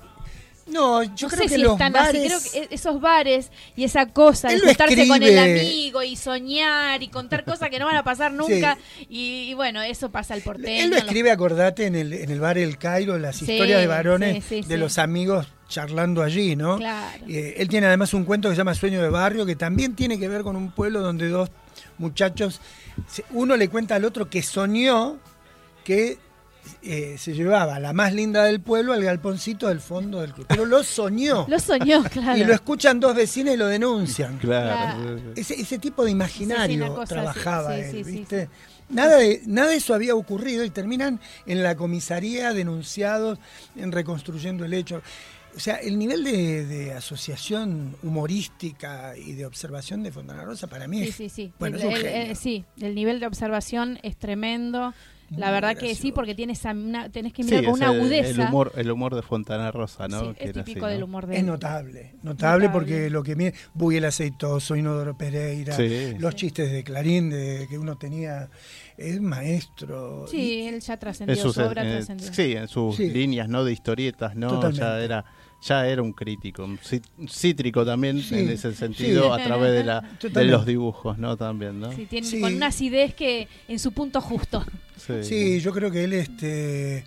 No, yo no creo sé que si los están bares... así, creo que e- esos bares y esa cosa de juntarse con el amigo y soñar y contar cosas que no van a pasar nunca y, y bueno, eso pasa al porteño. Él lo los- escribe, acordate, en el, en el bar El Cairo, las Sí, historias de varones sí, de los amigos charlando allí, ¿no? Claro. Eh, él tiene además un cuento que se llama Sueño de Barrio, que también tiene que ver con un pueblo donde dos muchachos, uno le cuenta al otro que soñó que eh, se llevaba la más linda del pueblo al galponcito del fondo del club. Pero lo soñó. Lo soñó, claro. Y lo escuchan dos vecinos y lo denuncian. Claro. Claro. Ese, ese tipo de imaginario Sí, sí, una cosa trabajaba sí, él, ¿viste? sí. Nada de, nada de eso había ocurrido y terminan en la comisaría denunciados en reconstruyendo el hecho. O sea, el nivel de, de asociación humorística y de observación de Fontana Rosa para mí Sí, es, sí, sí. bueno, El- es un el- genio. el- sí, el nivel de observación es tremendo. La verdad que sí, gracioso. porque tienes tenés que Sí, mirar con es una el- agudeza. El, humor, el humor de Fontana Rosa, ¿no? Sí, Que es típico así, del ¿no? humor de Es él. notable, notable, Notable. porque lo que mide Buy el aceitoso, Inodoro Pereira, Sí. los Sí. chistes de Clarín de, que uno tenía, es maestro. Sí, él ya trascendió, su obra en- trascendió. sí, en sus Sí. líneas, ¿no? De historietas, ¿no? Totalmente. Ya era, ya era un crítico, un cítrico también Sí, en ese sentido, sí. a través de, la, de los dibujos, ¿no? También, ¿no? Sí, tiene Sí. con una acidez que en su punto justo. Sí, yo creo que él, este,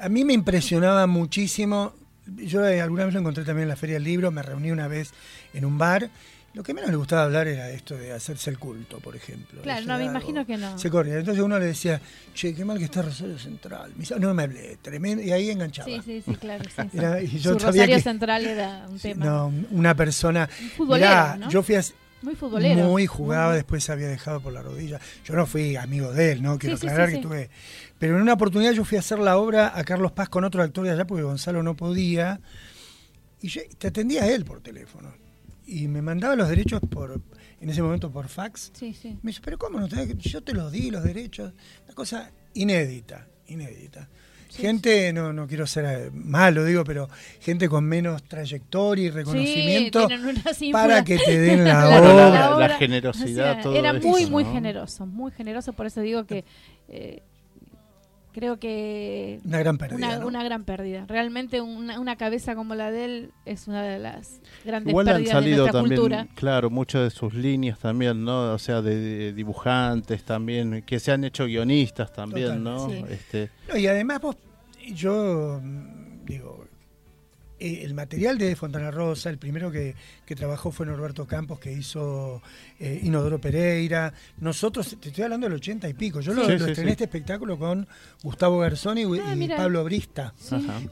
a mí me impresionaba muchísimo. Yo eh, alguna vez lo encontré también en la Feria del Libro, me reuní una vez en un bar. Lo que menos le gustaba hablar era esto de hacerse el culto, por ejemplo. Claro, no, me imagino que no. Se corría. Entonces uno le decía, che, qué mal que está Rosario Central. Me dice, no me hablé, tremendo. Y ahí enganchaba. Sí, sí, sí, claro. sí, sí. Era- y yo su sabía Rosario que- Central era un tema. No, una persona. Un futbolero, Mirá, ¿no? yo fui a, Muy futbolero. muy jugaba, después se había dejado por la rodilla. Yo no fui amigo de él, ¿no? Quiero Sí, sí, aclarar sí, que tuve. Pero en una oportunidad yo fui a hacer la obra a Carlos Paz con otro actor de allá porque Gonzalo no podía. Y yo, te atendía él por teléfono. Y me mandaba los derechos por, en ese momento por fax. Sí, sí. Me dice, pero ¿cómo no que-?" Yo te los di, los derechos. Una cosa inédita, inédita. gente, no, no quiero ser eh, malo, digo, pero gente con menos trayectoria y reconocimiento para que te den la La- obra. la, generosidad, O sea, todo era eso, muy, muy ¿no? generoso, muy generoso, por eso digo que eh, creo que Una gran pérdida. una, ¿no? una gran pérdida. Realmente una, una cabeza como la de él es una de las grandes Igual han pérdidas de salido nuestra también, cultura. claro, muchas de sus líneas también, ¿no? O sea, de, de dibujantes también, que se han hecho guionistas también, ¿no? Totalmente. Este, No, y además vos, yo digo, eh, el material de Fontana Rosa, el primero que, que trabajó fue Norberto Campos, que hizo eh, Inodoro Pereira. Nosotros, te estoy hablando del ochenta y pico, yo lo, Sí, lo estrené sí. este espectáculo con Gustavo Garzoni y, Ah, y. Pablo Brista.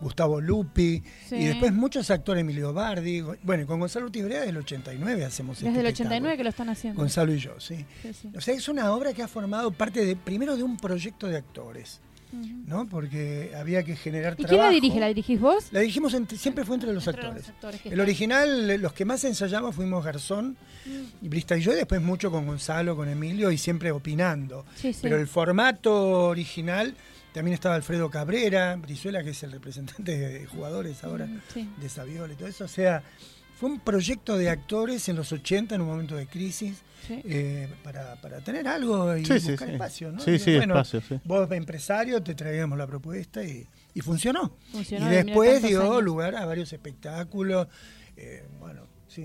Gustavo Lupi, Sí. y después muchos actores, Emilio Bardi, bueno, y con Gonzalo Tibrea del 89 hacemos Desde este el espectáculo. 89 que lo están haciendo. Gonzalo y yo, sí. Sí, sí. O sea, es una obra que ha formado parte de, primero de un proyecto de actores, ¿no? Porque había que generar ¿Y quién trabajo. la dirige? ¿La dirigís vos? La dirigimos, entre- siempre fue entre los Entre actores. El original, los que más ensayamos fuimos Garzón, Mm. y Brista y yo, y después mucho con Gonzalo, con Emilio, y siempre opinando. Sí, sí. Pero el formato original, también estaba Alfredo Cabrera, Brizuela, que es el representante de jugadores ahora, Mm, sí. de Saviola y todo eso. O sea, fue un proyecto de actores en los 80, en un momento de crisis, Sí. eh, para, para tener algo y Sí, buscar sí. espacio, ¿no? Sí, Y sí, bueno, espacio, sí. Vos, empresario, te traíamos la propuesta y, y funcionó. Funcionó y después dio años. lugar a varios espectáculos. eh, bueno, sí,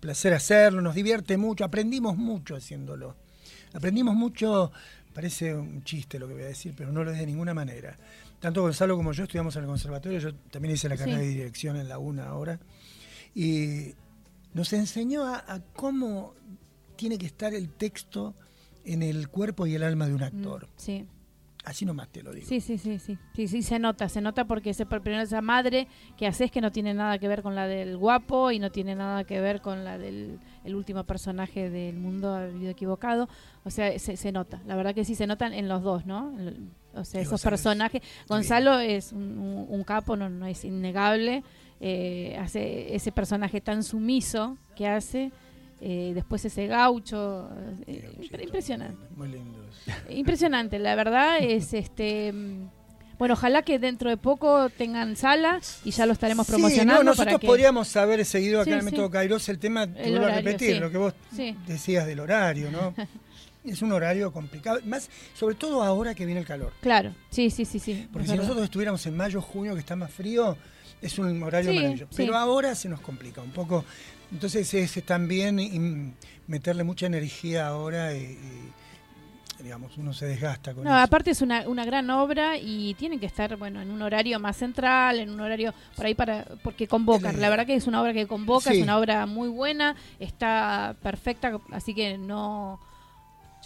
placer hacerlo, nos divierte mucho, aprendimos mucho haciéndolo. Aprendimos mucho, parece un chiste lo que voy a decir, pero no lo es de ninguna manera. Tanto Gonzalo como yo estudiamos en el conservatorio, yo también hice la Sí. carrera de dirección en la UNA ahora, y nos enseñó a, a cómo tiene que estar el texto en el cuerpo y el alma de un Mm, actor. Sí. Así nomás te lo digo. Sí, sí, sí, sí, sí, sí, se nota, se nota porque ese, primero esa madre que haces que no tiene nada que ver con la del guapo y no tiene nada que ver con la del el último personaje del mundo ha vivido equivocado, o sea, se, se nota, la verdad que sí se notan en los dos, ¿no? O sea, esos Gonzalo es personajes, Gonzalo es un, un- un capo, no, no es innegable, eh, hace ese personaje tan sumiso que hace, eh, después ese gaucho, eh, Gauchito, impresionante. Muy lindo. Impresionante, la verdad es este mm, bueno, ojalá que dentro de poco tengan sala y ya lo estaremos Sí, promocionando no, para nosotros que podríamos haber seguido acá Sí, en el sí. método Kairos el tema, te El vuelvo a repetir, sí. lo que vos Sí. decías del horario, ¿no? es un horario complicado, más sobre todo ahora que viene el calor. Claro, sí, sí, sí, sí. Porque si verdad. nosotros estuviéramos en mayo, junio, que está más frío, es un horario Sí, maravilloso. sí. Pero ahora se nos complica un poco. Entonces es también meterle mucha energía ahora y, y, digamos, uno se desgasta con No, eso. aparte es una, una gran obra y tienen que estar, bueno, en un horario más central, en un horario por ahí para, porque convocan. El- La verdad que es una obra que convoca, Sí. es una obra muy buena, está perfecta, así que no,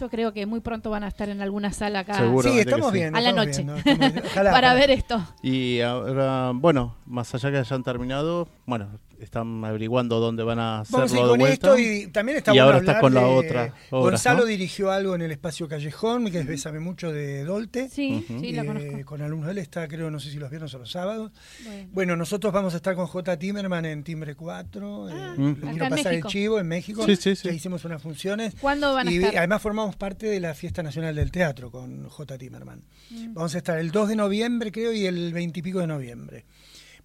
yo creo que muy pronto van a estar en alguna sala acá Seguro. Sí, estamos sí. bien. a la noche bien, ¿no? Estamos bien. Ojalá, para ojalá. ver esto. Y ahora, bueno, más allá que hayan terminado, bueno, están averiguando dónde van a hacerlo Vamos a ir de vuelta. esto y también está Y bueno ahora está hablar con la otra Gonzalo ¿no? dirigió algo en el espacio Callejón, que es Bésame Mucho de Dolte. Sí, sí, la Eh, conozco. Con alumnos de él está, creo, no sé si los viernes o los sábados. Bueno. Bueno, nosotros vamos a estar con J. Timerman en Timbre 4. eh, Ah, Mm. le acá quiero en pasar México. el chivo en México. Sí, sí, sí. Ya hicimos unas funciones. ¿Cuándo van a y estar? además formamos parte de la Fiesta Nacional del Teatro con J. Timerman. Mm. Vamos a estar el 2 de noviembre, creo, y el 20 y pico de noviembre.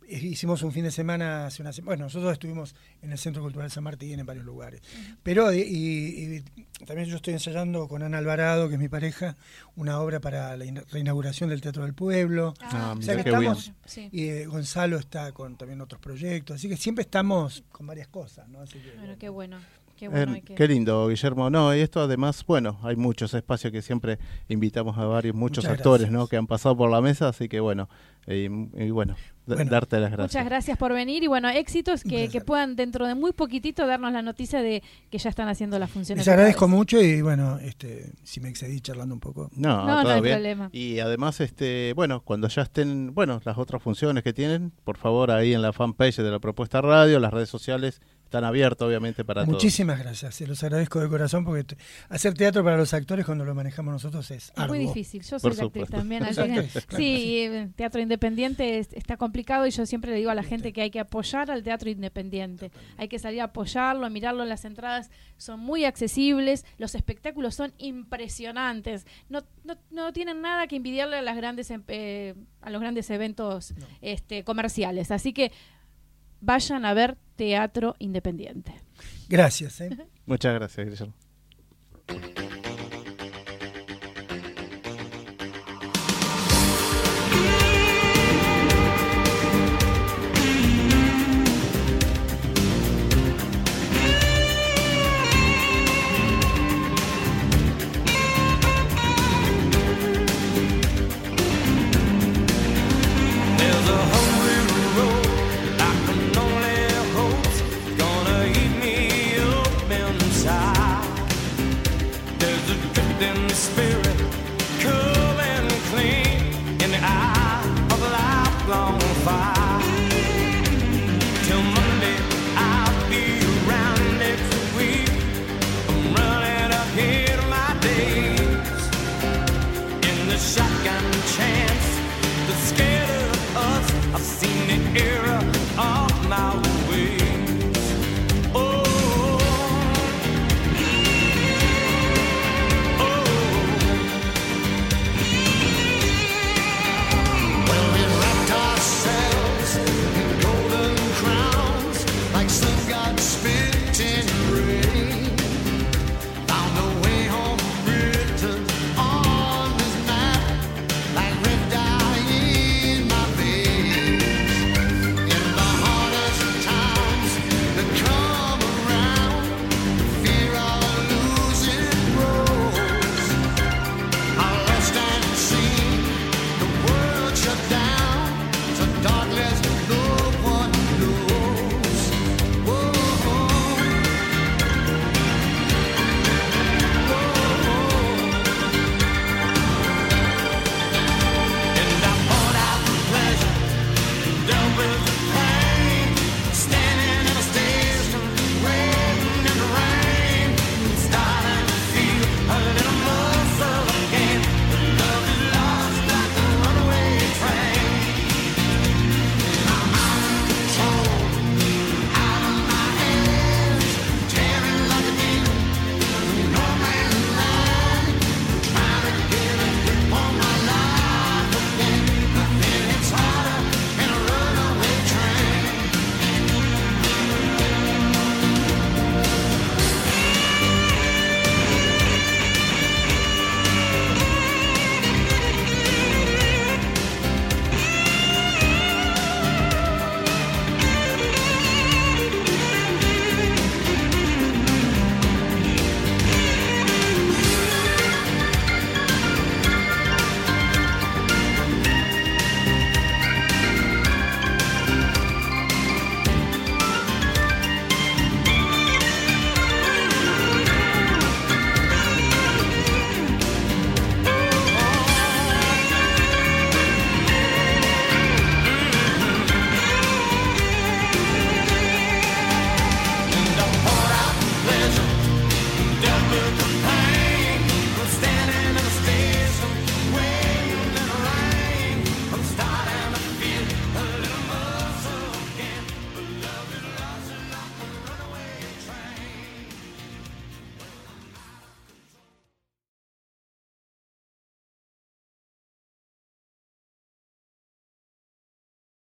Eh, Hicimos un fin de semana hace una semana. Bueno, nosotros estuvimos en el Centro Cultural San Martín, en varios lugares. Pero y, y- y también yo estoy ensayando con Ana Alvarado, que es mi pareja, una obra para la ina- reinauguración del Teatro del Pueblo. Ah, O sea que estamos, Sí. y eh, Gonzalo está con también otros proyectos, así que siempre estamos con varias cosas, ¿no? Así que, Bueno, qué bueno. Qué Eh, bueno. hay que- Qué lindo, Guillermo. No, y esto además, bueno, hay muchos espacios que siempre invitamos a varios, muchos Muchas actores, gracias. ¿no? Que han pasado por la mesa, así que bueno, y, y bueno, Bueno. darte las gracias. Muchas gracias por venir y bueno, éxitos que, puedan dentro de muy poquitito darnos la noticia de que ya están haciendo las funciones. Les agradezco mucho y bueno, este, si me excedí charlando un poco. No, No, no hay bien. problema. Y además, este, bueno, cuando ya estén, bueno, las otras funciones que tienen, por favor, ahí en la fanpage de la propuesta radio, las redes sociales están abiertas, obviamente, para todos. Muchísimas gracias, se los agradezco de corazón porque hacer teatro para los actores cuando lo manejamos nosotros es Es muy difícil, yo soy actriz también. Claro, sí, eh, teatro independiente es- está complicado y yo siempre le digo a la gente que hay que apoyar al teatro independiente. Hay que salir a apoyarlo, a mirarlo. Las entradas son muy accesibles, los espectáculos son impresionantes. No, no, no tienen nada que envidiarle a, las grandes, em- eh, a los grandes eventos este, comerciales. Así que vayan a ver teatro independiente. Gracias. ¿eh? Muchas gracias, Guillermo.